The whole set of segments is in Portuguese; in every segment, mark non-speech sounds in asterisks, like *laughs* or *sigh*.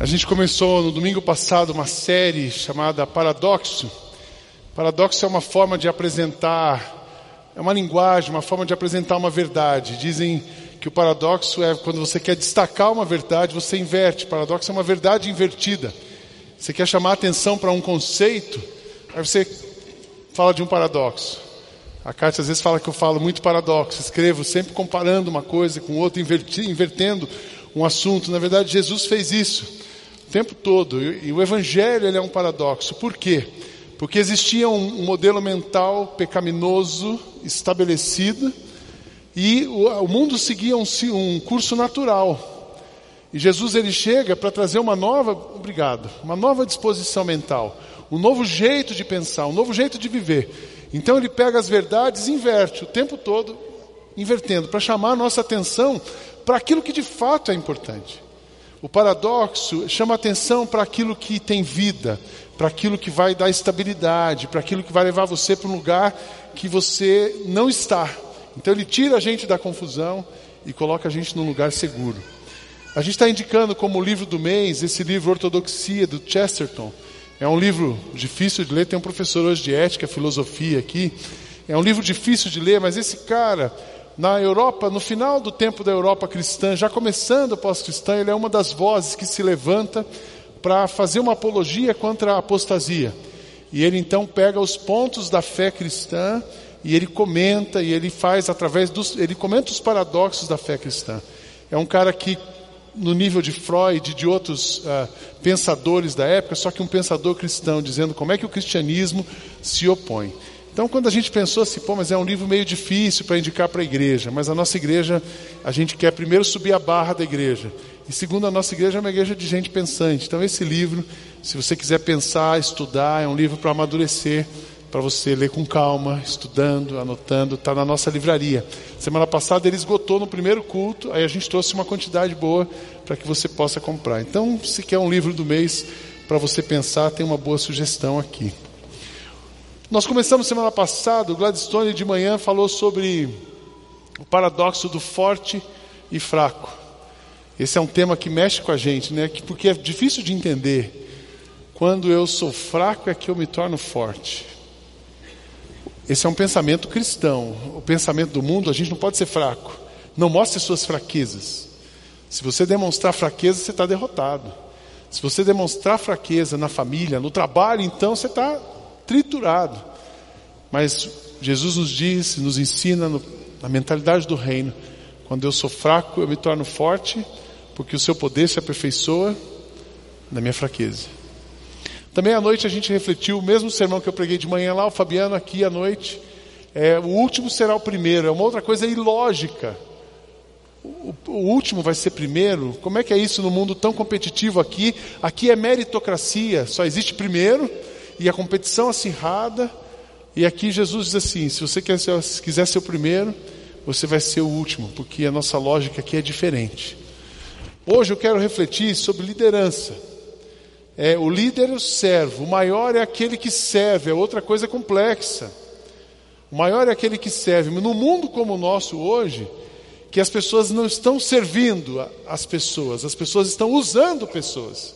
A gente começou no domingo passado uma série chamada Paradoxo. Paradoxo é uma forma de apresentar, é uma linguagem, uma forma de apresentar uma verdade. Dizem que o paradoxo é quando você quer destacar uma verdade, você inverte. Paradoxo é uma verdade invertida. Você quer chamar atenção para um conceito, aí você fala de um paradoxo. A Kátia às vezes fala que eu falo muito paradoxo, escrevo sempre comparando uma coisa com outra, invertendo um assunto. Na verdade, Jesus fez isso o tempo todo. E, o Evangelho é um paradoxo. Por quê? Porque existia um, modelo mental pecaminoso estabelecido e o, mundo seguia um curso natural. E Jesus ele chega para trazer uma nova, obrigado, uma nova disposição mental, um novo jeito de pensar, um novo jeito de viver. Então ele pega as verdades e inverte o tempo todo, invertendo, para chamar a nossa atenção para aquilo que de fato é importante. O paradoxo chama atenção para aquilo que tem vida, para aquilo que vai dar estabilidade, para aquilo que vai levar você para um lugar que você não está. Então ele tira a gente da confusão e coloca a gente num lugar seguro. A gente está indicando como livro do mês esse livro Ortodoxia do Chesterton. É um livro difícil de ler, tem um professor hoje de ética, filosofia aqui. É um livro difícil de ler, mas esse cara na Europa, no final do tempo da Europa cristã, já começando pós-cristã, ele é uma das vozes que se levanta para fazer uma apologia contra a apostasia. E ele então pega os pontos da fé cristã e ele comenta e ele faz através dos ele comenta os paradoxos da fé cristã. É um cara que no nível de Freud e de outros uh, pensadores da época, só que um pensador cristão dizendo como é que o cristianismo se opõe. Então, quando a gente pensou assim, pô, mas é um livro meio difícil para indicar para a igreja, mas a nossa igreja, a gente quer primeiro subir a barra da igreja, e segundo, a nossa igreja é uma igreja de gente pensante. Então, esse livro, se você quiser pensar, estudar, é um livro para amadurecer, para você ler com calma, estudando, anotando, está na nossa livraria. Semana passada ele esgotou no primeiro culto, aí a gente trouxe uma quantidade boa para que você possa comprar. Então, se quer um livro do mês para você pensar, tem uma boa sugestão aqui. Nós começamos semana passada, o Gladstone de manhã falou sobre o paradoxo do forte e fraco. Esse é um tema que mexe com a gente, né? Porque é difícil de entender. Quando eu sou fraco é que eu me torno forte. Esse é um pensamento cristão. O pensamento do mundo, a gente não pode ser fraco. Não mostre suas fraquezas. Se você demonstrar fraqueza, você está derrotado. Se você demonstrar fraqueza na família, no trabalho, então você está triturado. Mas Jesus nos diz, nos ensina no, na mentalidade do reino: quando eu sou fraco, eu me torno forte, porque o seu poder se aperfeiçoa na minha fraqueza. Também à noite a gente refletiu o mesmo sermão que eu preguei de manhã lá, o Fabiano aqui à noite. É, o último será o primeiro, é uma outra coisa ilógica. O, o, último vai ser primeiro. Como é que é isso no mundo tão competitivo aqui? Aqui é meritocracia, só existe primeiro e a competição acirrada. E aqui Jesus diz assim: se você quer ser, se quiser ser o primeiro, você vai ser o último, porque a nossa lógica aqui é diferente. Hoje eu quero refletir sobre liderança. É, o líder é o servo, o maior é aquele que serve, é outra coisa complexa. O maior é aquele que serve. Mas no mundo como o nosso hoje, que as pessoas não estão servindo as pessoas, as pessoas estão usando pessoas.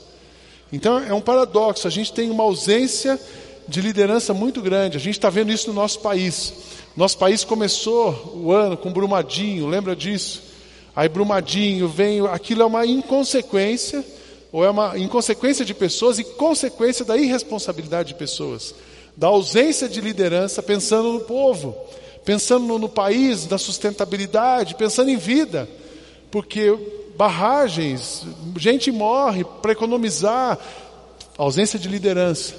Então é um paradoxo, a gente tem uma ausência de liderança muito grande, a gente está vendo isso no nosso país. Nosso país começou o ano com Brumadinho, lembra disso? Aí Brumadinho vem, aquilo é uma inconsequência, ou é uma inconsequência de pessoas e consequência da irresponsabilidade de pessoas, da ausência de liderança pensando no povo, pensando no, no país, na sustentabilidade, pensando em vida, porque barragens, gente morre para economizar, ausência de liderança.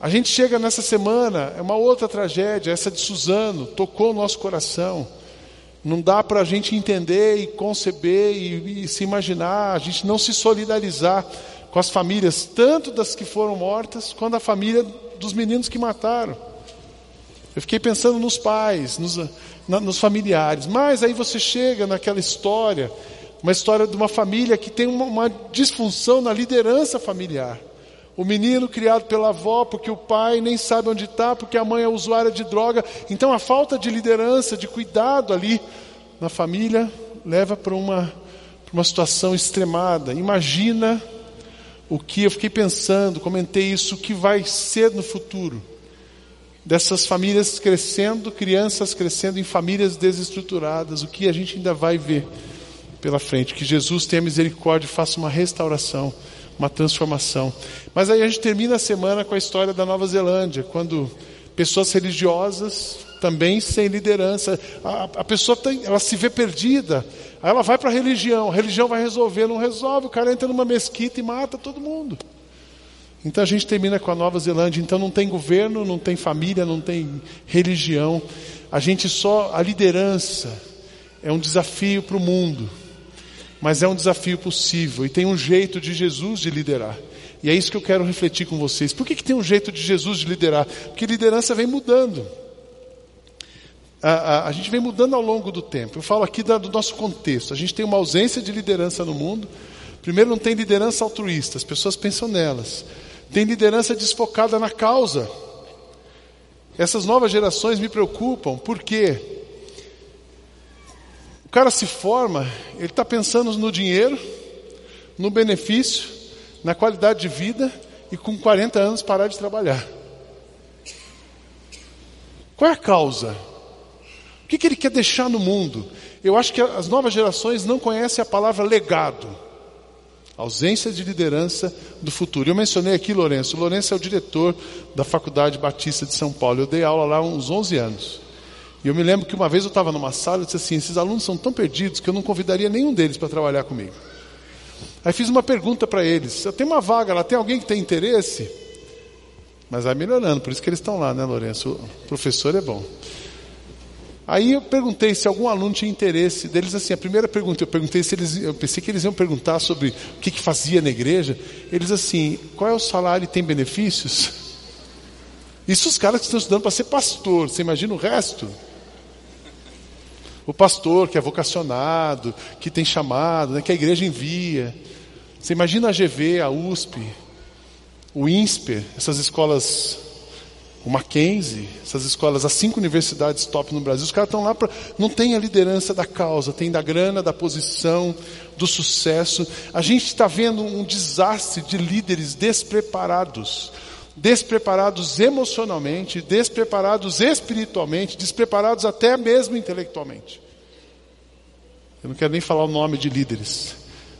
A gente chega nessa semana, é uma outra tragédia, essa de Suzano, tocou o nosso coração. Não dá para a gente entender e conceber e, e se imaginar, a gente não se solidarizar com as famílias, tanto das que foram mortas, quanto a família dos meninos que mataram. Eu fiquei pensando nos pais, nos, na, nos familiares, mas aí você chega naquela história uma história de uma família que tem uma, uma disfunção na liderança familiar. O menino criado pela avó, porque o pai nem sabe onde está, porque a mãe é usuária de droga. Então a falta de liderança, de cuidado ali na família, leva para uma, uma situação extremada. Imagina o que eu fiquei pensando, comentei isso, o que vai ser no futuro. Dessas famílias crescendo, crianças crescendo em famílias desestruturadas, o que a gente ainda vai ver pela frente. Que Jesus tenha misericórdia e faça uma restauração, uma transformação. Mas aí a gente termina a semana com a história da Nova Zelândia, quando pessoas religiosas, também sem liderança, a, a pessoa tem, ela se vê perdida, aí ela vai para a religião, a religião vai resolver, não resolve, o cara entra numa mesquita e mata todo mundo. Então a gente termina com a Nova Zelândia, então não tem governo, não tem família, não tem religião, a gente só, a liderança é um desafio para o mundo, mas é um desafio possível e tem um jeito de Jesus de liderar. E é isso que eu quero refletir com vocês. Por que, que tem um jeito de Jesus de liderar? Porque liderança vem mudando. A, a, a gente vem mudando ao longo do tempo. Eu falo aqui da, do nosso contexto. A gente tem uma ausência de liderança no mundo. Primeiro, não tem liderança altruísta, as pessoas pensam nelas. Tem liderança desfocada na causa. Essas novas gerações me preocupam, porque o cara se forma, ele está pensando no dinheiro, no benefício, na qualidade de vida e com 40 anos parar de trabalhar. Qual é a causa? O que, que ele quer deixar no mundo? Eu acho que as novas gerações não conhecem a palavra legado. Ausência de liderança do futuro. Eu mencionei aqui Lourenço. Lourenço é o diretor da Faculdade Batista de São Paulo. Eu dei aula lá há uns 11 anos. E eu me lembro que uma vez eu estava numa sala e disse assim: esses alunos são tão perdidos que eu não convidaria nenhum deles para trabalhar comigo. Aí fiz uma pergunta para eles: eu tenho uma vaga lá, tem alguém que tem interesse? Mas vai melhorando, por isso que eles estão lá, né, Lourenço? O professor é bom. Aí eu perguntei se algum aluno tinha interesse deles. Assim, a primeira pergunta eu perguntei se eles, eu pensei que eles iam perguntar sobre o que, que fazia na igreja. Eles assim, qual é o salário e tem benefícios? Isso os caras que estão estudando para ser pastor. Você imagina o resto? O pastor que é vocacionado, que tem chamado, né, que a igreja envia. Você imagina a GV, a USP, o INSPER, essas escolas, o Mackenzie, essas escolas, as cinco universidades top no Brasil, os caras estão lá para. Não tem a liderança da causa, tem da grana, da posição, do sucesso. A gente está vendo um desastre de líderes despreparados. Despreparados emocionalmente, despreparados espiritualmente, despreparados até mesmo intelectualmente. Eu não quero nem falar o nome de líderes.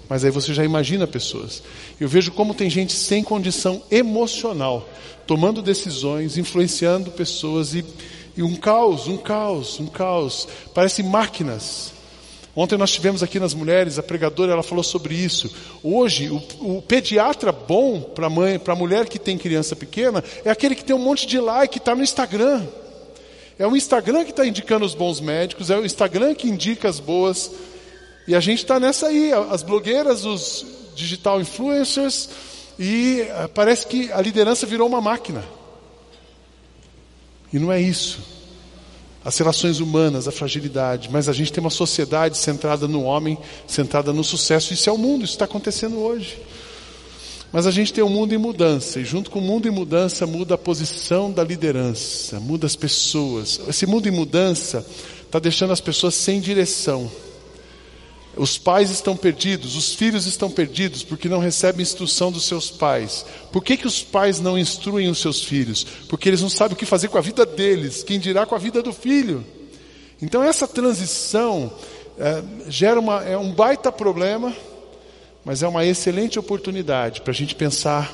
Mas aí você já imagina pessoas. Eu vejo como tem gente sem condição emocional, tomando decisões, influenciando pessoas e, e um caos, um caos, um caos. Parece máquinas. Ontem nós tivemos aqui nas mulheres, a pregadora ela falou sobre isso. Hoje, o, o pediatra bom para mãe, para mulher que tem criança pequena, é aquele que tem um monte de like, está no Instagram. É o Instagram que está indicando os bons médicos, é o Instagram que indica as boas e a gente está nessa aí, as blogueiras, os digital influencers, e eh, parece que a liderança virou uma máquina. E não é isso. As relações humanas, a fragilidade, mas a gente tem uma sociedade centrada no homem, centrada no sucesso. Isso é o mundo, isso está acontecendo hoje. Mas a gente tem um mundo em mudança, e junto com o mundo em mudança muda a posição da liderança, muda as pessoas. Esse mundo em mudança está deixando as pessoas sem direção. Os pais estão perdidos, os filhos estão perdidos porque não recebem instrução dos seus pais. Por que, que os pais não instruem os seus filhos? Porque eles não sabem o que fazer com a vida deles, quem dirá com a vida do filho. Então essa transição é, gera uma, é um baita problema, mas é uma excelente oportunidade para a gente pensar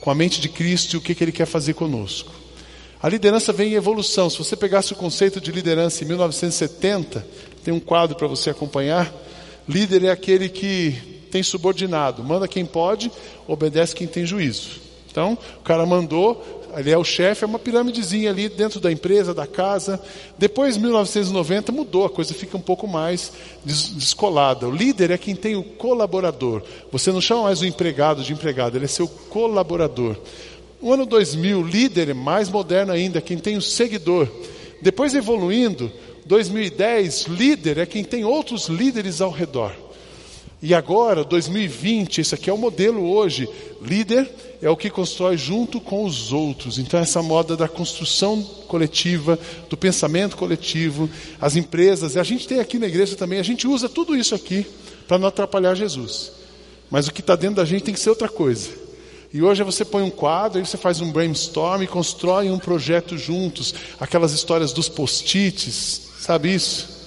com a mente de Cristo e o que, que Ele quer fazer conosco. A liderança vem em evolução. Se você pegasse o conceito de liderança em 1970, tem um quadro para você acompanhar. Líder é aquele que tem subordinado, manda quem pode, obedece quem tem juízo. Então, o cara mandou, ele é o chefe, é uma piramidezinha ali dentro da empresa, da casa. Depois, 1990, mudou, a coisa fica um pouco mais descolada. O líder é quem tem o colaborador. Você não chama mais o empregado de empregado, ele é seu colaborador. No ano 2000, líder é mais moderno ainda, quem tem o seguidor. Depois, evoluindo, 2010, líder é quem tem outros líderes ao redor. E agora, 2020, esse aqui é o modelo hoje. Líder é o que constrói junto com os outros. Então, essa moda da construção coletiva, do pensamento coletivo, as empresas, a gente tem aqui na igreja também, a gente usa tudo isso aqui para não atrapalhar Jesus. Mas o que está dentro da gente tem que ser outra coisa. E hoje você põe um quadro, aí você faz um brainstorm constrói um projeto juntos. Aquelas histórias dos post-its, sabe isso?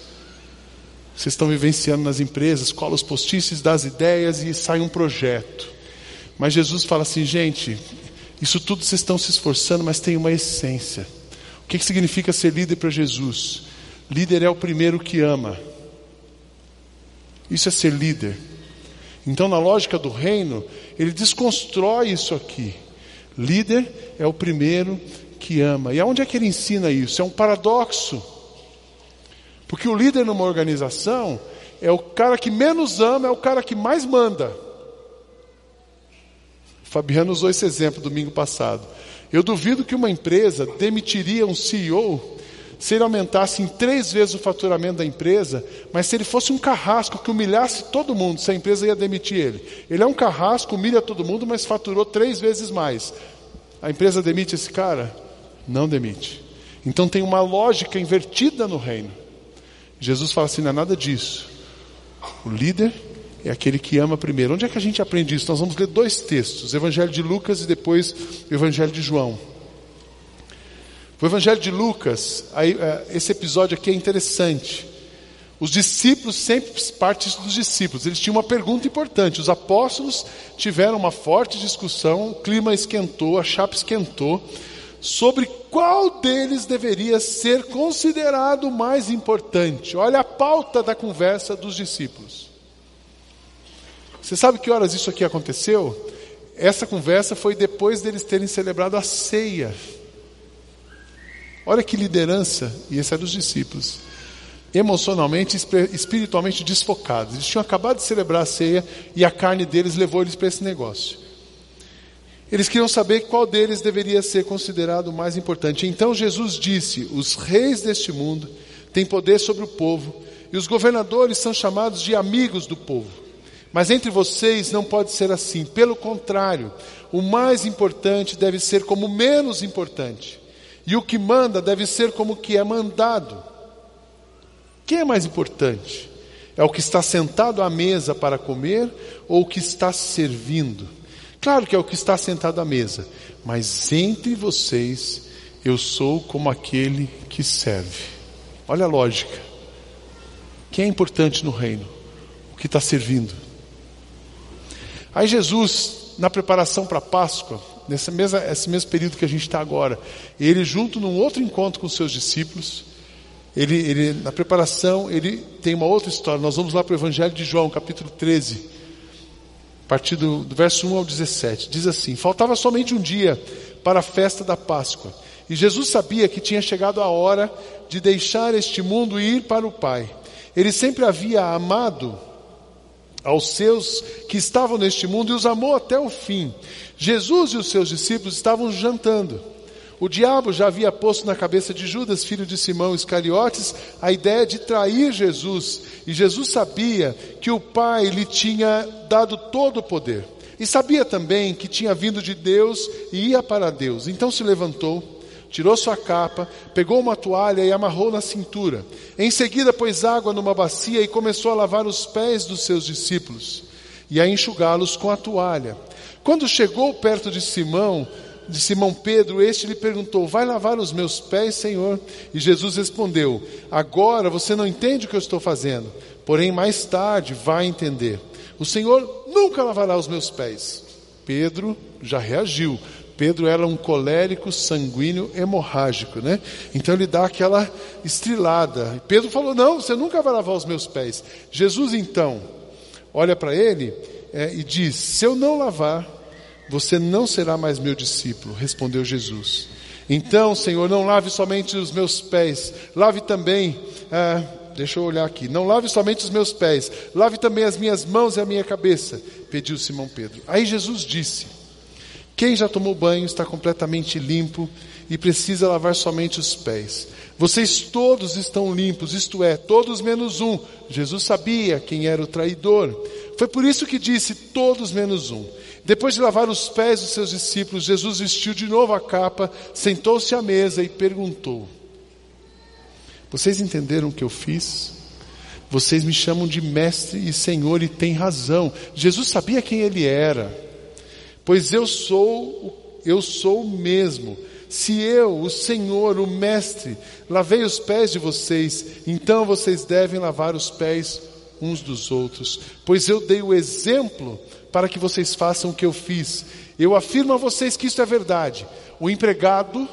Vocês estão vivenciando nas empresas, cola os post-its das ideias e sai um projeto. Mas Jesus fala assim, gente, isso tudo vocês estão se esforçando, mas tem uma essência. O que, que significa ser líder para Jesus? Líder é o primeiro que ama. Isso é ser líder. Então, na lógica do reino, ele desconstrói isso aqui. Líder é o primeiro que ama. E aonde é que ele ensina isso? É um paradoxo. Porque o líder numa organização é o cara que menos ama, é o cara que mais manda. O Fabiano usou esse exemplo domingo passado. Eu duvido que uma empresa demitiria um CEO se ele aumentasse em três vezes o faturamento da empresa, mas se ele fosse um carrasco que humilhasse todo mundo, se a empresa ia demitir ele. Ele é um carrasco, humilha todo mundo, mas faturou três vezes mais. A empresa demite esse cara? Não demite. Então tem uma lógica invertida no reino. Jesus fala assim: não é nada disso. O líder é aquele que ama primeiro. Onde é que a gente aprende isso? Nós vamos ler dois textos: o Evangelho de Lucas e depois o Evangelho de João. O Evangelho de Lucas, aí, é, esse episódio aqui é interessante. Os discípulos sempre parte dos discípulos. Eles tinham uma pergunta importante. Os apóstolos tiveram uma forte discussão, o clima esquentou, a chapa esquentou, sobre qual deles deveria ser considerado mais importante. Olha a pauta da conversa dos discípulos. Você sabe que horas isso aqui aconteceu? Essa conversa foi depois deles terem celebrado a ceia. Olha que liderança, e esse é dos discípulos. Emocionalmente, espiritualmente desfocados. Eles tinham acabado de celebrar a ceia e a carne deles levou eles para esse negócio. Eles queriam saber qual deles deveria ser considerado o mais importante. Então Jesus disse: Os reis deste mundo têm poder sobre o povo, e os governadores são chamados de amigos do povo. Mas entre vocês não pode ser assim. Pelo contrário, o mais importante deve ser como menos importante e o que manda deve ser como o que é mandado. Quem é mais importante? É o que está sentado à mesa para comer ou o que está servindo? Claro que é o que está sentado à mesa, mas entre vocês eu sou como aquele que serve. Olha a lógica. Quem é importante no reino? O que está servindo. Aí Jesus, na preparação para a Páscoa, nesse mesmo, esse mesmo período que a gente está agora. Ele, junto num outro encontro com seus discípulos, ele, ele, na preparação, ele tem uma outra história. Nós vamos lá para o Evangelho de João, capítulo 13, a partir do, do verso 1 ao 17. Diz assim: Faltava somente um dia para a festa da Páscoa, e Jesus sabia que tinha chegado a hora de deixar este mundo e ir para o Pai. Ele sempre havia amado aos seus que estavam neste mundo e os amou até o fim. Jesus e os seus discípulos estavam jantando. O diabo já havia posto na cabeça de Judas, filho de Simão Iscariotes, a ideia de trair Jesus. E Jesus sabia que o Pai lhe tinha dado todo o poder. E sabia também que tinha vindo de Deus e ia para Deus. Então se levantou, tirou sua capa, pegou uma toalha e amarrou na cintura. Em seguida, pôs água numa bacia e começou a lavar os pés dos seus discípulos e a enxugá-los com a toalha. Quando chegou perto de Simão, de Simão Pedro, este lhe perguntou: Vai lavar os meus pés, Senhor? E Jesus respondeu: Agora você não entende o que eu estou fazendo, porém mais tarde vai entender. O Senhor nunca lavará os meus pés. Pedro já reagiu. Pedro era um colérico sanguíneo hemorrágico, né? Então ele dá aquela estrilada. Pedro falou: Não, você nunca vai lavar os meus pés. Jesus então olha para ele é, e diz: Se eu não lavar, você não será mais meu discípulo. Respondeu Jesus. Então, Senhor, não lave somente os meus pés, lave também. Ah, deixa eu olhar aqui. Não lave somente os meus pés, lave também as minhas mãos e a minha cabeça, pediu Simão Pedro. Aí Jesus disse. Quem já tomou banho está completamente limpo e precisa lavar somente os pés. Vocês todos estão limpos, isto é, todos menos um. Jesus sabia quem era o traidor. Foi por isso que disse: todos menos um. Depois de lavar os pés dos seus discípulos, Jesus vestiu de novo a capa, sentou-se à mesa e perguntou: Vocês entenderam o que eu fiz? Vocês me chamam de mestre e senhor e têm razão. Jesus sabia quem ele era. pois eu sou, eu sou o mesmo. Se eu, o Senhor, o Mestre, lavei os pés de vocês, então vocês devem lavar os pés uns dos outros, pois eu dei o exemplo para que vocês façam o que eu fiz. Eu afirmo a vocês que isso é verdade. O empregado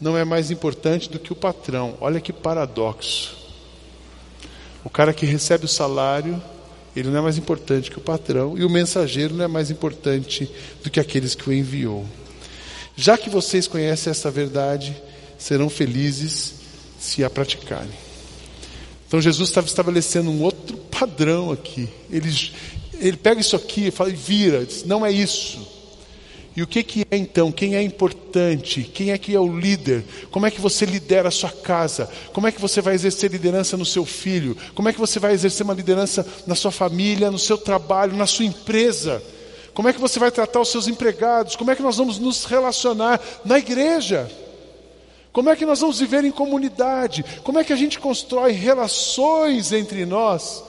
não é mais importante do que o patrão. Olha que paradoxo. O cara que recebe o salário, ele não é mais importante que o patrão, e o mensageiro não é mais importante do que aqueles que o enviou. Já que vocês conhecem essa verdade, serão felizes se a praticarem. Então Jesus estava estabelecendo um outro padrão aqui. Ele, ele pega isso aqui e fala, vira, diz, não é isso. E o que, que é então? Quem é importante? Quem é que é o líder? Como é que você lidera a sua casa? Como é que você vai exercer liderança no seu filho? Como é que você vai exercer uma liderança na sua família, no seu trabalho, na sua empresa? Como é que você vai tratar os seus empregados? Como é que nós vamos nos relacionar na igreja? Como é que nós vamos viver em comunidade? Como é que a gente constrói relações entre nós?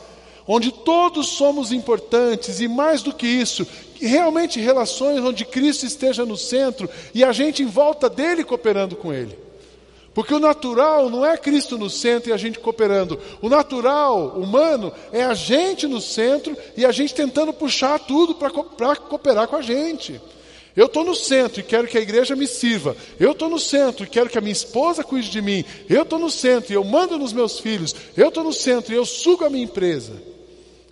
Onde todos somos importantes e mais do que isso, realmente relações onde Cristo esteja no centro e a gente em volta dele cooperando com ele. Porque o natural não é Cristo no centro e a gente cooperando. O natural, humano, é a gente no centro e a gente tentando puxar tudo para cooperar com a gente. Eu estou no centro e quero que a igreja me sirva. Eu estou no centro e quero que a minha esposa cuide de mim. Eu estou no centro e eu mando nos meus filhos. Eu estou no centro e eu sugo a minha empresa.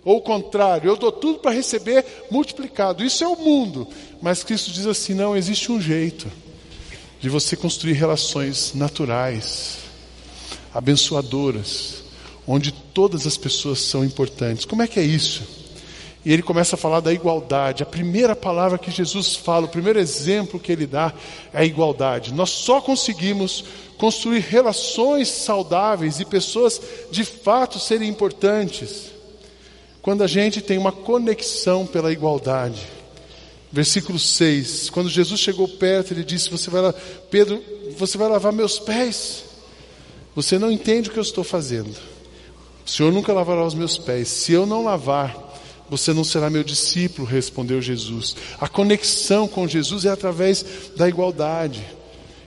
Ou o contrário, eu dou tudo para receber multiplicado. Isso é o mundo. Mas Cristo diz assim: não, existe um jeito de você construir relações naturais, abençoadoras, onde todas as pessoas são importantes. Como é que é isso? E ele começa a falar da igualdade. A primeira palavra que Jesus fala, o primeiro exemplo que ele dá é a igualdade. Nós só conseguimos construir relações saudáveis e pessoas de fato serem importantes quando a gente tem uma conexão pela igualdade. Versículo 6. Quando Jesus chegou perto, ele disse: Você vai lá, Pedro, você vai lavar meus pés. Você não entende o que eu estou fazendo. O Senhor nunca lavará os meus pés. Se eu não lavar, você não será meu discípulo, respondeu Jesus. A conexão com Jesus é através da igualdade.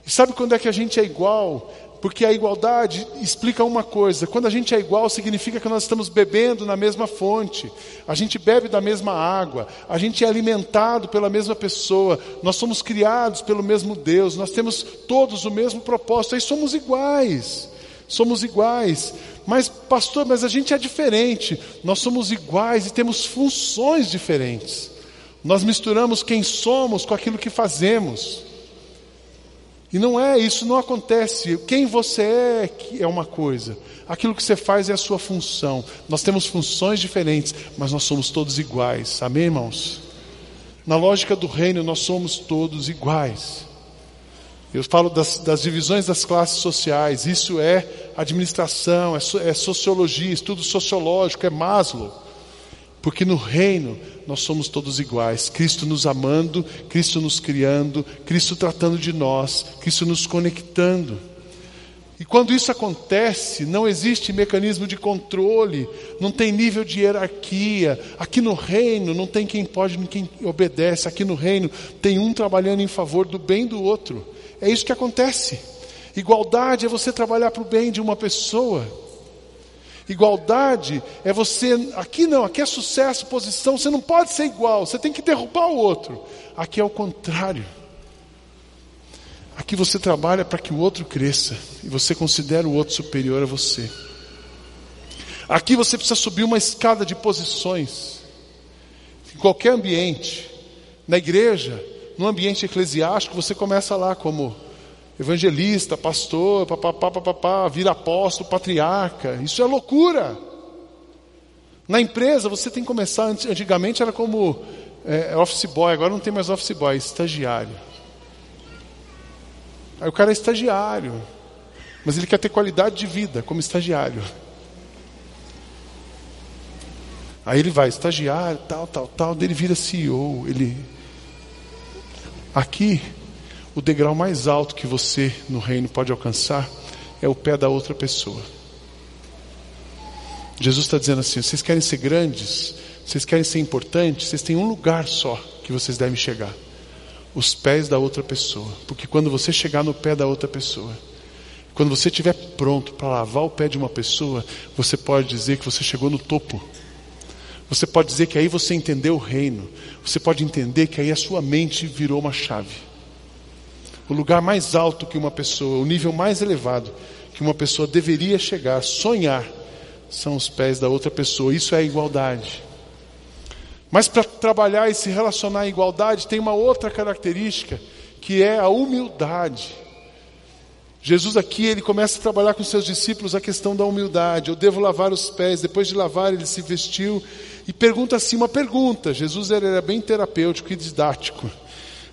E sabe quando é que a gente é igual? Porque a igualdade explica uma coisa: quando a gente é igual, significa que nós estamos bebendo na mesma fonte, a gente bebe da mesma água, a gente é alimentado pela mesma pessoa, nós somos criados pelo mesmo Deus, nós temos todos o mesmo propósito, aí somos iguais. Somos iguais. Mas, pastor, mas a gente é diferente. Nós somos iguais e temos funções diferentes. Nós misturamos quem somos com aquilo que fazemos. E não é, isso não acontece. Quem você é é uma coisa, aquilo que você faz é a sua função. Nós temos funções diferentes, mas nós somos todos iguais. Amém, irmãos? Na lógica do reino, nós somos todos iguais. Eu falo das, das divisões das classes sociais, isso é administração, é, é sociologia, estudo sociológico, é Maslow. Porque no reino nós somos todos iguais. Cristo nos amando, Cristo nos criando, Cristo tratando de nós, Cristo nos conectando. E quando isso acontece, não existe mecanismo de controle, não tem nível de hierarquia. Aqui no reino não tem quem pode, nem quem obedece. Aqui no reino tem um trabalhando em favor do bem do outro. É isso que acontece. Igualdade é você trabalhar para o bem de uma pessoa. Igualdade é você, aqui não, aqui é sucesso, posição, você não pode ser igual, você tem que derrubar o outro. Aqui é o contrário. Aqui você trabalha para que o outro cresça e você considera o outro superior a você. Aqui você precisa subir uma escada de posições. Em qualquer ambiente, na igreja, no ambiente eclesiástico, você começa lá como evangelista, pastor, papapá, papapá, vira apóstolo, patriarca. Isso é loucura. Na empresa você tem que começar, antigamente era como é, office boy, agora não tem mais office boy, estagiário. Aí o cara é estagiário, mas ele quer ter qualidade de vida como estagiário. Aí ele vai, estagiário, tal, tal, tal, dele vira CEO. Ele. Aqui, o degrau mais alto que você no reino pode alcançar é o pé da outra pessoa. Jesus está dizendo assim: vocês querem ser grandes, vocês querem ser importantes, vocês têm um lugar só que vocês devem chegar. os pés da outra pessoa. Porque quando você chegar no pé da outra pessoa, quando você estiver pronto para lavar o pé de uma pessoa, você pode dizer que você chegou no topo. Você pode dizer que aí você entendeu o reino. Você pode entender que aí a sua mente virou uma chave. O lugar mais alto que uma pessoa, o nível mais elevado que uma pessoa deveria chegar, sonhar, são os pés da outra pessoa. Isso é igualdade. Mas para trabalhar e se relacionar em igualdade, tem uma outra característica, que é a humildade. Jesus aqui, ele começa a trabalhar com seus discípulos a questão da humildade. Eu devo lavar os pés. Depois de lavar, ele se vestiu e pergunta assim uma pergunta. Jesus era bem terapêutico e didático.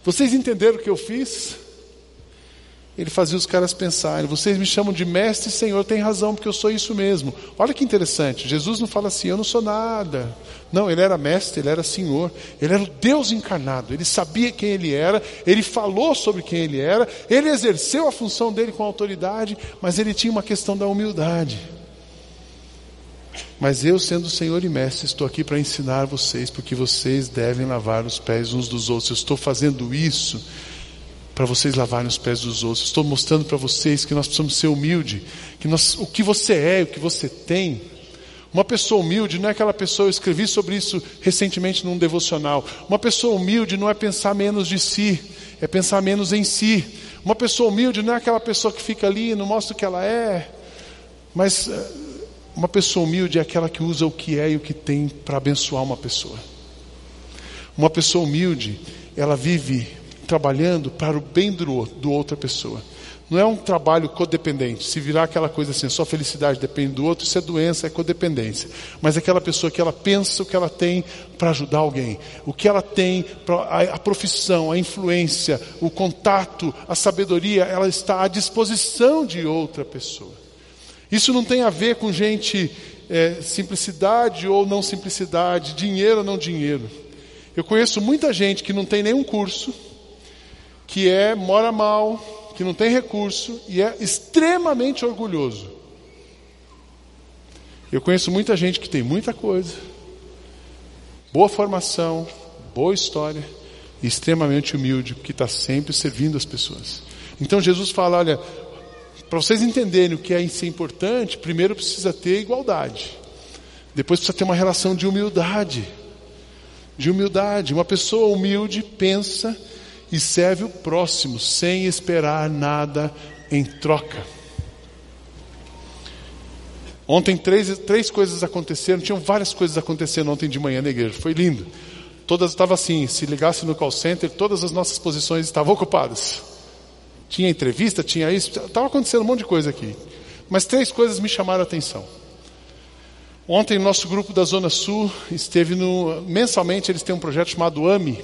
Vocês entenderam o que eu fiz? Ele fazia os caras pensarem. Vocês me chamam de mestre e senhor, tem razão, porque eu sou isso mesmo. Olha que interessante. Jesus não fala assim, eu não sou nada. Não, ele era mestre, ele era senhor. Ele era o Deus encarnado. Ele sabia quem ele era, ele falou sobre quem ele era, ele exerceu a função dele com autoridade, mas ele tinha uma questão da humildade. Mas eu, sendo Senhor e Mestre, estou aqui para ensinar vocês, porque vocês devem lavar os pés uns dos outros. Eu estou fazendo isso para vocês lavarem os pés dos outros. Estou mostrando para vocês que nós precisamos ser humilde, que nós, o que você é, o que você tem. Uma pessoa humilde não é aquela pessoa, eu escrevi sobre isso recentemente num devocional. Uma pessoa humilde não é pensar menos de si, é pensar menos em si. Uma pessoa humilde não é aquela pessoa que fica ali, não mostra o que ela é, mas eh, uma pessoa humilde é aquela que usa o que é e o que tem para abençoar uma pessoa. Uma pessoa humilde, ela vive trabalhando para o bem do, do outra pessoa. Não é um trabalho codependente. Se virar aquela coisa assim, só felicidade depende do outro, isso é doença, é codependência. Mas é aquela pessoa que ela pensa o que ela tem para ajudar alguém, o que ela tem, a, a profissão, a influência, o contato, a sabedoria, ela está à disposição de outra pessoa. Isso não tem a ver com gente é, simplicidade ou não simplicidade, dinheiro ou não dinheiro. Eu conheço muita gente que não tem nenhum curso que é mora mal, que não tem recurso e é extremamente orgulhoso. Eu conheço muita gente que tem muita coisa, boa formação, boa história, e extremamente humilde, que está sempre servindo as pessoas. Então Jesus fala: olha, para vocês entenderem o que é ser importante, primeiro precisa ter igualdade, depois precisa ter uma relação de humildade. De humildade. Uma pessoa humilde pensa e serve o próximo sem esperar nada em troca. Ontem três, três coisas aconteceram, tinham várias coisas acontecendo ontem de manhã na igreja, foi lindo. Todas estavam assim, se ligasse no call center, todas as nossas posições estavam ocupadas. Tinha entrevista, tinha isso, estava acontecendo um monte de coisa aqui. Mas três coisas me chamaram a atenção. Ontem, nosso grupo da Zona Sul esteve no. Mensalmente, eles têm um projeto chamado AMI,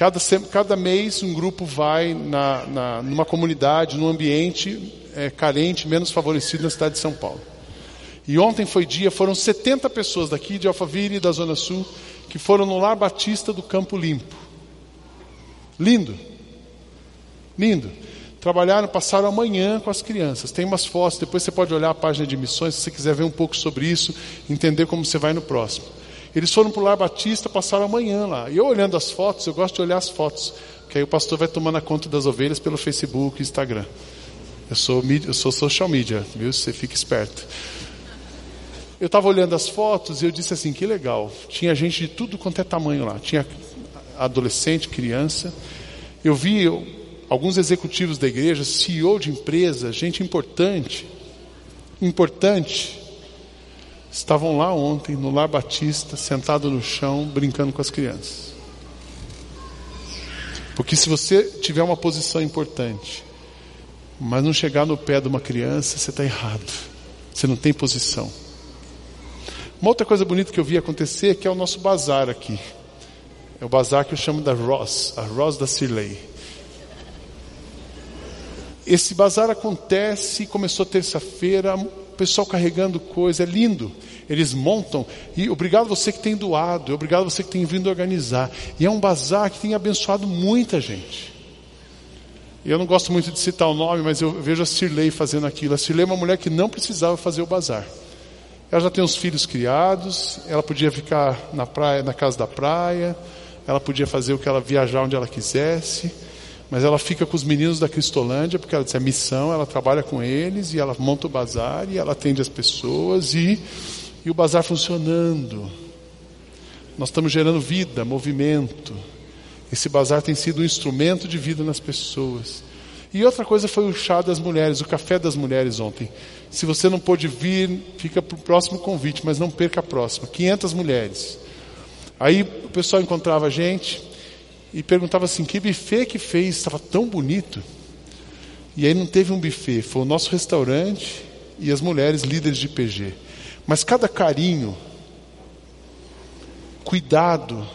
Cada, cada mês um grupo vai na, na, numa comunidade, num ambiente é, carente, menos favorecido na cidade de São Paulo. E ontem foi dia, foram 70 pessoas daqui de Alphaville e da Zona Sul que foram no Lar Batista do Campo Limpo. Lindo. Lindo. Trabalharam, passaram a manhã com as crianças. Tem umas fotos, depois você pode olhar a página de missões se você quiser ver um pouco sobre isso, entender como você vai no próximo. Eles foram para o Lar Batista, passaram a manhã lá. E eu olhando as fotos, eu gosto de olhar as fotos, porque aí o pastor vai tomando a conta das ovelhas pelo Facebook e Instagram. Eu sou, eu sou social media, viu? Você fica esperto. Eu estava olhando as fotos e eu disse assim, que legal. Tinha gente de tudo quanto é tamanho lá. Tinha adolescente, criança. Eu vi alguns executivos da igreja, CEO de empresa, gente importante. Importante estavam lá ontem, no Lar Batista, sentado no chão, brincando com as crianças. Porque se você tiver uma posição importante, mas não chegar no pé de uma criança, você está errado. Você não tem posição. Uma outra coisa bonita que eu vi acontecer é que é o nosso bazar aqui. É o bazar que eu chamo da Ross, a Ross da Cirlei. Esse bazar acontece, começou terça-feira, pessoal carregando coisa, é lindo. Eles montam, e obrigado você que tem doado, obrigado você que tem vindo organizar. E é um bazar que tem abençoado muita gente. Eu não gosto muito de citar o nome, mas eu vejo a Cirlei fazendo aquilo. A Cirlei é uma mulher que não precisava fazer o bazar. Ela já tem os filhos criados, ela podia ficar na praia, na casa da praia, ela podia fazer o que ela viajar onde ela quisesse, mas ela fica com os meninos da Cristolândia, porque ela disse, é missão, ela trabalha com eles, e ela monta o bazar, e ela atende as pessoas, e, e o bazar funcionando. Nós estamos gerando vida, movimento. Esse bazar tem sido um instrumento de vida nas pessoas. E outra coisa foi o chá das mulheres, o café das mulheres ontem. Se você não pôde vir, fica para o próximo convite, mas não perca a próxima. 500 mulheres. Aí o pessoal encontrava a gente e perguntava assim: que buffet que fez? Estava tão bonito. E aí não teve um buffet, foi o nosso restaurante e as mulheres líderes de PG. Mas cada carinho, cuidado,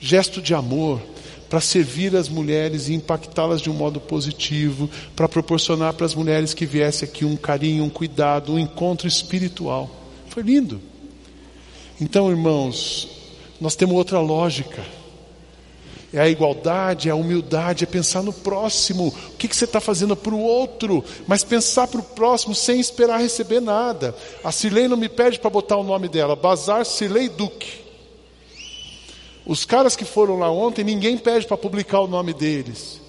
gesto de amor, para servir as mulheres e impactá-las de um modo positivo, para proporcionar para as mulheres que viesse aqui um carinho, um cuidado, um encontro espiritual. Foi lindo. Então, irmãos, nós temos outra lógica. É a igualdade, é a humildade, é pensar no próximo. O que, que você está fazendo para o outro? Mas pensar para o próximo sem esperar receber nada. A Cirlei não me pede para botar o nome dela. Bazar Cirlei Duque. Os caras que foram lá ontem, ninguém pede para publicar o nome deles.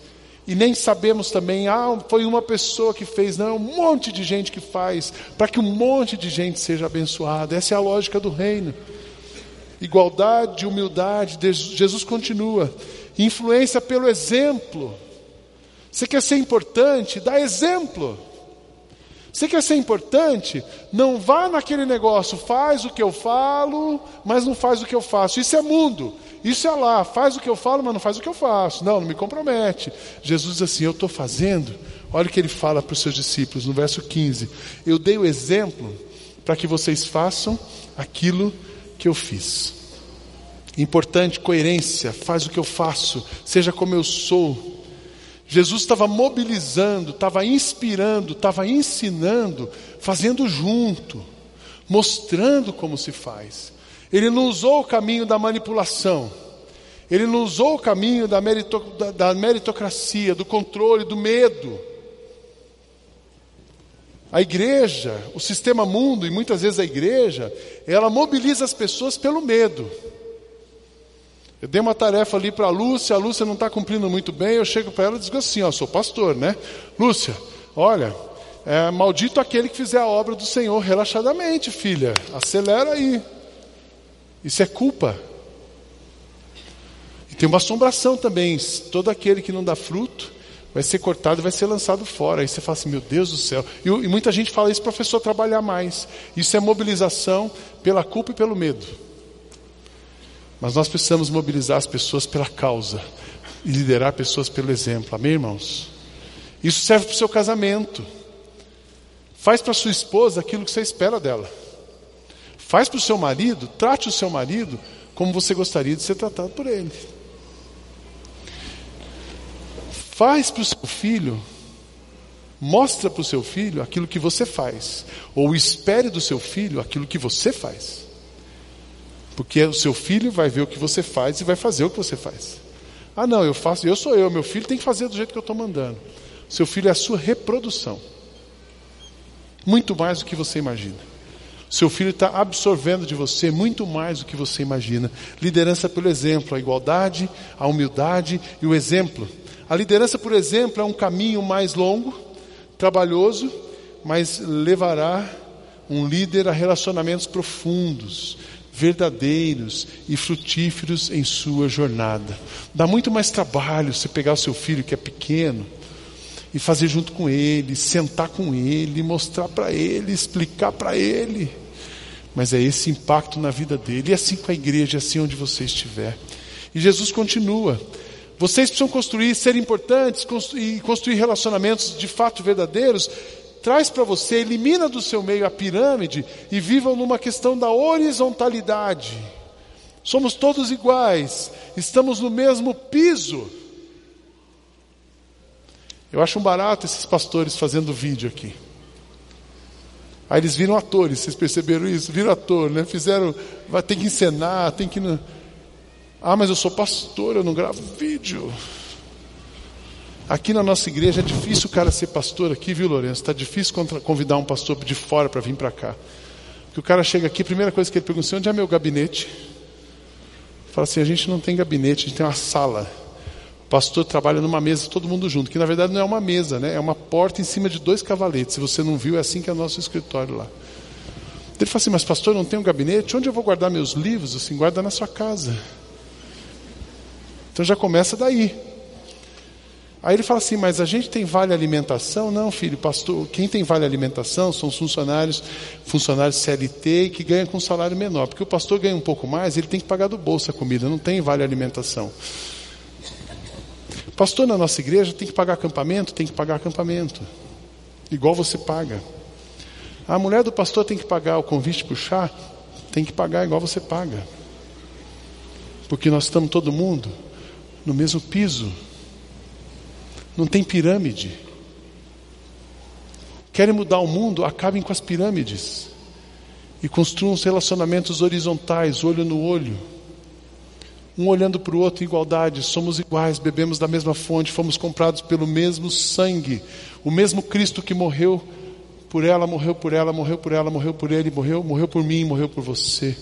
E nem sabemos também, ah, foi uma pessoa que fez, não, é um monte de gente que faz, para que um monte de gente seja abençoada. Essa é a lógica do reino. Igualdade, humildade, Jesus continua. Influência pelo exemplo. Você quer ser importante? Dá exemplo. Você quer ser importante? Não vá naquele negócio, faz o que eu falo, mas não faz o que eu faço. Isso é mundo. Isso é lá, faz o que eu falo, mas não faz o que eu faço. Não, não me compromete. Jesus diz assim: Eu estou fazendo. Olha o que ele fala para os seus discípulos no verso 15: Eu dei o exemplo para que vocês façam aquilo que eu fiz. Importante, coerência, faz o que eu faço, seja como eu sou. Jesus estava mobilizando, estava inspirando, estava ensinando, fazendo junto, mostrando como se faz. Ele não usou o caminho da manipulação, ele não usou o caminho da meritocracia, do controle, do medo. A igreja, o sistema mundo, e muitas vezes a igreja, ela mobiliza as pessoas pelo medo. Eu dei uma tarefa ali para a Lúcia, a Lúcia não está cumprindo muito bem, eu chego para ela e digo assim, ó, sou pastor, né? Lúcia, olha, é, maldito aquele que fizer a obra do Senhor relaxadamente, filha, acelera aí. Isso é culpa. E tem uma assombração também, todo aquele que não dá fruto vai ser cortado vai ser lançado fora. Aí você fala assim, meu Deus do céu. E, e muita gente fala isso professor trabalhar mais. Isso é mobilização pela culpa e pelo medo. Mas nós precisamos mobilizar as pessoas pela causa e liderar pessoas pelo exemplo. Amém, irmãos? Isso serve para o seu casamento. Faz para sua esposa aquilo que você espera dela. Faz para o seu marido, trate o seu marido como você gostaria de ser tratado por ele. Faz para o seu filho, mostra para o seu filho aquilo que você faz, ou espere do seu filho aquilo que você faz. Porque o seu filho vai ver o que você faz e vai fazer o que você faz. Ah, não, eu faço, eu sou eu, meu filho tem que fazer do jeito que eu estou mandando. Seu filho é a sua reprodução. Muito mais do que você imagina. Seu filho está absorvendo de você muito mais do que você imagina. Liderança pelo exemplo, a igualdade, a humildade e o exemplo. A liderança por exemplo é um caminho mais longo, trabalhoso, mas levará um líder a relacionamentos profundos, verdadeiros e frutíferos em sua jornada. Dá muito mais trabalho você pegar o seu filho que é pequeno e fazer junto com ele, sentar com ele, mostrar para ele, explicar para ele. Mas é esse impacto na vida dele. E assim com a igreja, assim onde você estiver. E Jesus continua. Vocês precisam construir, ser importantes e construir relacionamentos de fato verdadeiros traz para você, elimina do seu meio a pirâmide e vivam numa questão da horizontalidade. Somos todos iguais, estamos no mesmo piso. Eu acho um barato esses pastores fazendo vídeo aqui. Aí eles viram atores, vocês perceberam isso? Viram ator, né? Fizeram, vai ter que encenar, tem que. Ah, mas eu sou pastor, eu não gravo vídeo. Aqui na nossa igreja é difícil o cara ser pastor aqui, viu, Lourenço? Está difícil convidar um pastor de fora para vir para cá. Porque o cara chega aqui, a primeira coisa que ele pergunta, assim, onde é meu gabinete? Fala assim: a gente não tem gabinete, a gente tem uma sala. O pastor trabalha numa mesa, todo mundo junto, que na verdade não é uma mesa, né? é uma porta em cima de dois cavaletes. Se você não viu, é assim que é o nosso escritório lá. Ele fala assim: Mas pastor, não tem um gabinete? Onde eu vou guardar meus livros? Assim, guarda na sua casa. Então já começa daí. Aí ele fala assim: Mas a gente tem vale alimentação? Não, filho, pastor. Quem tem vale alimentação são os funcionários, funcionários CLT que ganham com salário menor. Porque o pastor ganha um pouco mais, ele tem que pagar do bolso a comida, não tem vale alimentação. Pastor na nossa igreja tem que pagar acampamento? Tem que pagar acampamento. Igual você paga. A mulher do pastor tem que pagar o convite para o chá? Tem que pagar igual você paga. Porque nós estamos todo mundo no mesmo piso. Não tem pirâmide. Querem mudar o mundo? Acabem com as pirâmides. E construam os relacionamentos horizontais, olho no olho um olhando para o outro em igualdade, somos iguais, bebemos da mesma fonte, fomos comprados pelo mesmo sangue, o mesmo Cristo que morreu por ela, morreu por ela, morreu por ela, morreu por ele, morreu, morreu por mim, morreu por você.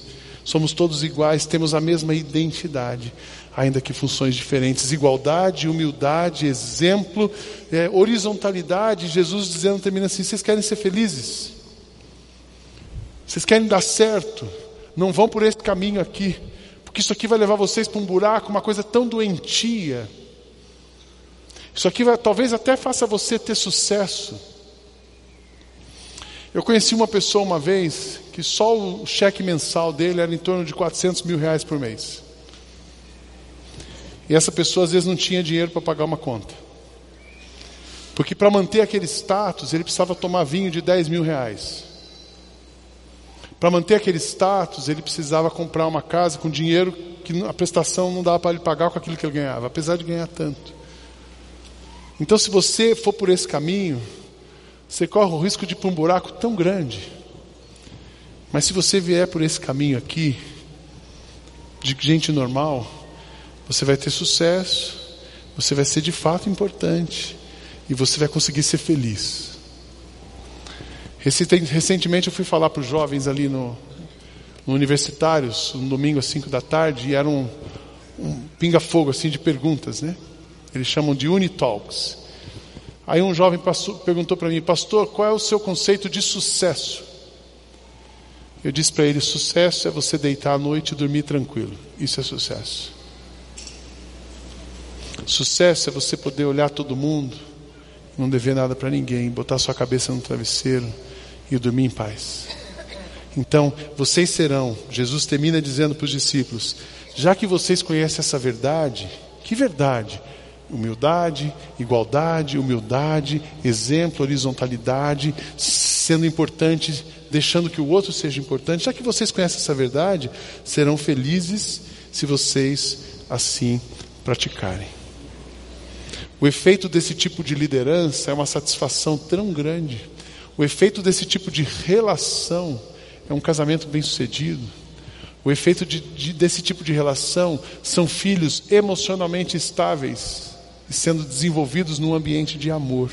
Somos todos iguais, temos a mesma identidade, ainda que funções diferentes. Igualdade, humildade, exemplo, é, horizontalidade. Jesus dizendo, termina assim: vocês querem ser felizes? Vocês querem dar certo? Não vão por esse caminho aqui. Porque isso aqui vai levar vocês para um buraco, uma coisa tão doentia. Isso aqui vai, talvez até faça você ter sucesso. Eu conheci uma pessoa uma vez que só o cheque mensal dele era em torno de 400 mil reais por mês. E essa pessoa às vezes não tinha dinheiro para pagar uma conta. Porque para manter aquele status, ele precisava tomar vinho de 10 mil reais. Para manter aquele status, ele precisava comprar uma casa com dinheiro que a prestação não dava para ele pagar com aquilo que ele ganhava, apesar de ganhar tanto. Então, se você for por esse caminho, você corre o risco de ir para um buraco tão grande. Mas se você vier por esse caminho aqui, de gente normal, você vai ter sucesso, você vai ser de fato importante e você vai conseguir ser feliz. Recentemente eu fui falar para os jovens ali no, no Universitários, um domingo às 5 da tarde, e era um, um pinga-fogo assim de perguntas, né? Eles chamam de Unitalks. Aí um jovem passou, perguntou para mim, pastor, qual é o seu conceito de sucesso? Eu disse para ele: sucesso é você deitar à noite e dormir tranquilo. Isso é sucesso. Sucesso é você poder olhar todo mundo, não dever nada para ninguém, botar sua cabeça no travesseiro e dormir em paz. Então, vocês serão, Jesus termina dizendo para os discípulos: já que vocês conhecem essa verdade, que verdade? Humildade, igualdade, humildade, exemplo, horizontalidade, sendo importante, deixando que o outro seja importante. Já que vocês conhecem essa verdade, serão felizes se vocês assim praticarem. O efeito desse tipo de liderança é uma satisfação tão grande o efeito desse tipo de relação é um casamento bem-sucedido. O efeito de, de, desse tipo de relação são filhos emocionalmente estáveis sendo desenvolvidos num ambiente de amor.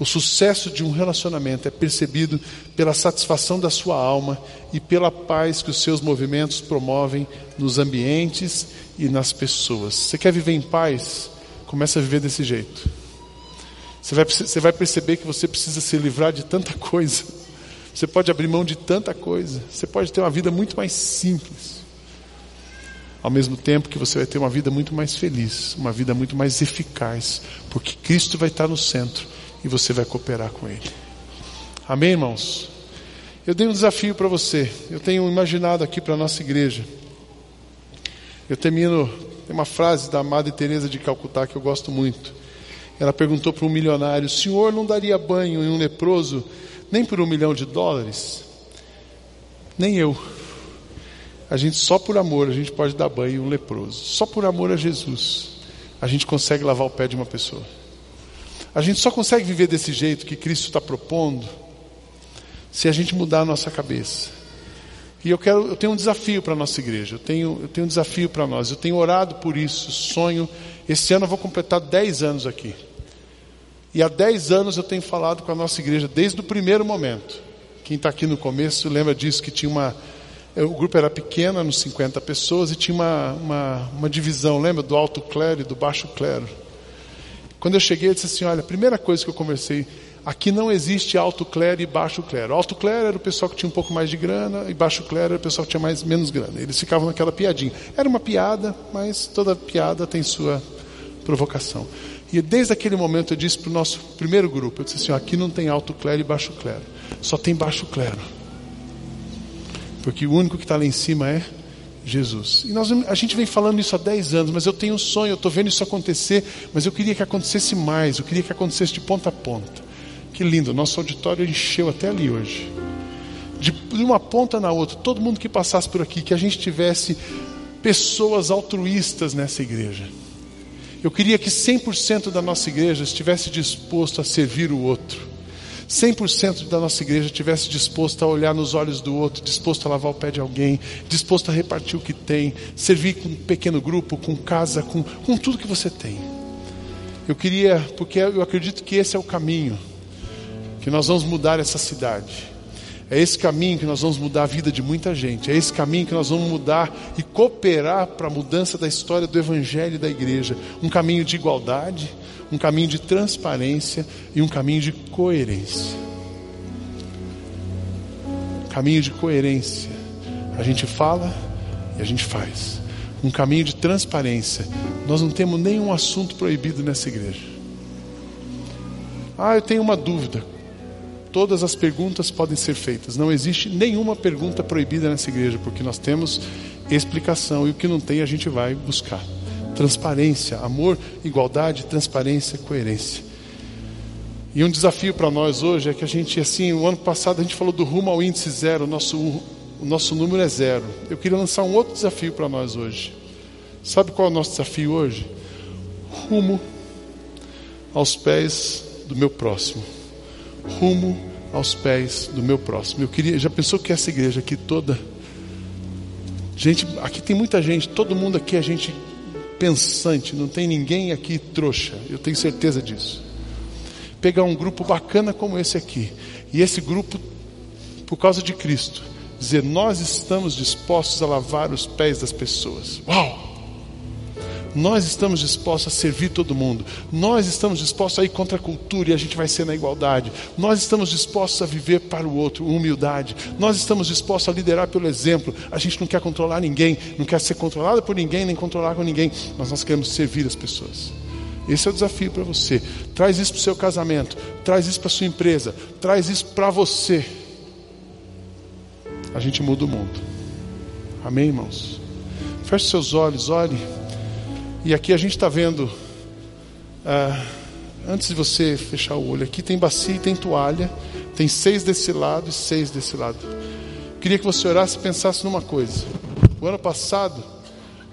O sucesso de um relacionamento é percebido pela satisfação da sua alma e pela paz que os seus movimentos promovem nos ambientes e nas pessoas. Você quer viver em paz? Comece a viver desse jeito. Você vai, você vai perceber que você precisa se livrar de tanta *laughs* coisa. Você pode abrir mão de tanta coisa. Você pode ter uma vida muito mais simples. Ao mesmo tempo que você vai ter uma vida muito mais feliz, uma vida muito mais eficaz, porque Cristo vai estar no centro e você vai cooperar com Ele. Amém, irmãos? Eu dei um desafio para você. Eu tenho imaginado aqui para a nossa igreja. Eu termino, tem uma frase da Madre Teresa de Calcutá que eu gosto muito. Ela perguntou para um milionário: o senhor não daria banho em um leproso nem por um milhão de dólares? Nem eu. A gente só por amor a gente pode dar banho um leproso. Só por amor a Jesus a gente consegue lavar o pé de uma pessoa. A gente só consegue viver desse jeito que Cristo está propondo se a gente mudar a nossa cabeça. E eu quero, eu tenho um desafio para a nossa igreja. Eu tenho, eu tenho um desafio para nós. Eu tenho orado por isso. Sonho. Esse ano eu vou completar 10 anos aqui. E há 10 anos eu tenho falado com a nossa igreja, desde o primeiro momento. Quem está aqui no começo lembra disso, que tinha uma, O grupo era pequeno, eram 50 pessoas, e tinha uma, uma, uma divisão, lembra, do alto clero e do baixo clero. Quando eu cheguei, eu disse assim: olha, a primeira coisa que eu conversei, aqui não existe alto clero e baixo clero. Alto clero era o pessoal que tinha um pouco mais de grana, e baixo clero era o pessoal que tinha mais, menos grana. Eles ficavam naquela piadinha. Era uma piada, mas toda piada tem sua provocação. E desde aquele momento eu disse para o nosso primeiro grupo, eu disse assim, ó, aqui não tem alto clero e baixo clero, só tem baixo clero. Porque o único que está lá em cima é Jesus. E nós, a gente vem falando isso há 10 anos, mas eu tenho um sonho, eu estou vendo isso acontecer, mas eu queria que acontecesse mais, eu queria que acontecesse de ponta a ponta. Que lindo, nosso auditório encheu até ali hoje. De, de uma ponta na outra, todo mundo que passasse por aqui, que a gente tivesse pessoas altruístas nessa igreja eu queria que 100% da nossa igreja estivesse disposto a servir o outro. 100% da nossa igreja estivesse disposto a olhar nos olhos do outro, disposto a lavar o pé de alguém, disposto a repartir o que tem, servir com um pequeno grupo, com casa, com, com tudo que você tem. Eu queria, porque eu acredito que esse é o caminho, que nós vamos mudar essa cidade. É esse caminho que nós vamos mudar a vida de muita gente. É esse caminho que nós vamos mudar e cooperar para a mudança da história do Evangelho e da igreja. Um caminho de igualdade, um caminho de transparência e um caminho de coerência. Caminho de coerência. A gente fala e a gente faz. Um caminho de transparência. Nós não temos nenhum assunto proibido nessa igreja. Ah, eu tenho uma dúvida. Todas as perguntas podem ser feitas. Não existe nenhuma pergunta proibida nessa igreja, porque nós temos explicação e o que não tem a gente vai buscar. Transparência, amor, igualdade, transparência, coerência. E um desafio para nós hoje é que a gente, assim, o ano passado a gente falou do rumo ao índice zero, o nosso, o nosso número é zero. Eu queria lançar um outro desafio para nós hoje. Sabe qual é o nosso desafio hoje? Rumo aos pés do meu próximo rumo aos pés do meu próximo. Eu queria, já pensou que essa igreja aqui toda, gente, aqui tem muita gente, todo mundo aqui é gente pensante, não tem ninguém aqui trouxa. Eu tenho certeza disso. Pegar um grupo bacana como esse aqui, e esse grupo, por causa de Cristo, dizer: Nós estamos dispostos a lavar os pés das pessoas. Uau! Nós estamos dispostos a servir todo mundo. Nós estamos dispostos a ir contra a cultura e a gente vai ser na igualdade. Nós estamos dispostos a viver para o outro, humildade. Nós estamos dispostos a liderar pelo exemplo. A gente não quer controlar ninguém, não quer ser controlado por ninguém, nem controlar com ninguém. Mas nós queremos servir as pessoas. Esse é o desafio para você. Traz isso para o seu casamento, traz isso para a sua empresa, traz isso para você. A gente muda o mundo. Amém, irmãos? Feche seus olhos, olhe. E aqui a gente está vendo, ah, antes de você fechar o olho, aqui tem bacia e tem toalha, tem seis desse lado e seis desse lado. Queria que você orasse e pensasse numa coisa. O ano passado,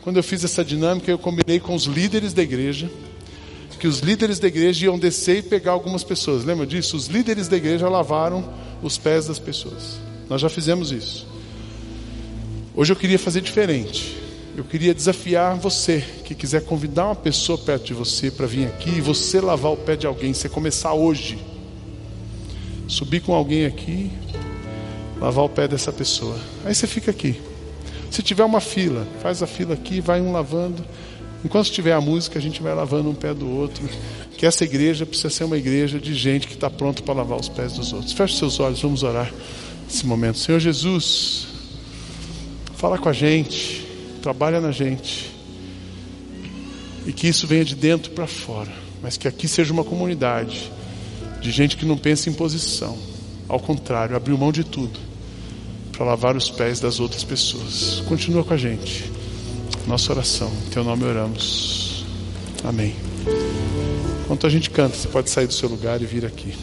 quando eu fiz essa dinâmica, eu combinei com os líderes da igreja, que os líderes da igreja iam descer e pegar algumas pessoas. Lembra disso? Os líderes da igreja lavaram os pés das pessoas. Nós já fizemos isso. Hoje eu queria fazer diferente eu queria desafiar você que quiser convidar uma pessoa perto de você para vir aqui e você lavar o pé de alguém, você começar hoje. Subir com alguém aqui, lavar o pé dessa pessoa. Aí você fica aqui. Se tiver uma fila, faz a fila aqui, vai um lavando. Enquanto tiver a música, a gente vai lavando um pé do outro. Que essa igreja precisa ser uma igreja de gente que está pronto para lavar os pés dos outros. Feche seus olhos, vamos orar nesse momento. Senhor Jesus, fala com a gente trabalha na gente. E que isso venha de dentro para fora. Mas que aqui seja uma comunidade de gente que não pensa em posição. Ao contrário, abriu mão de tudo para lavar os pés das outras pessoas. Continua com a gente. Nossa oração. Em teu nome oramos. Amém. Enquanto a gente canta, você pode sair do seu lugar e vir aqui.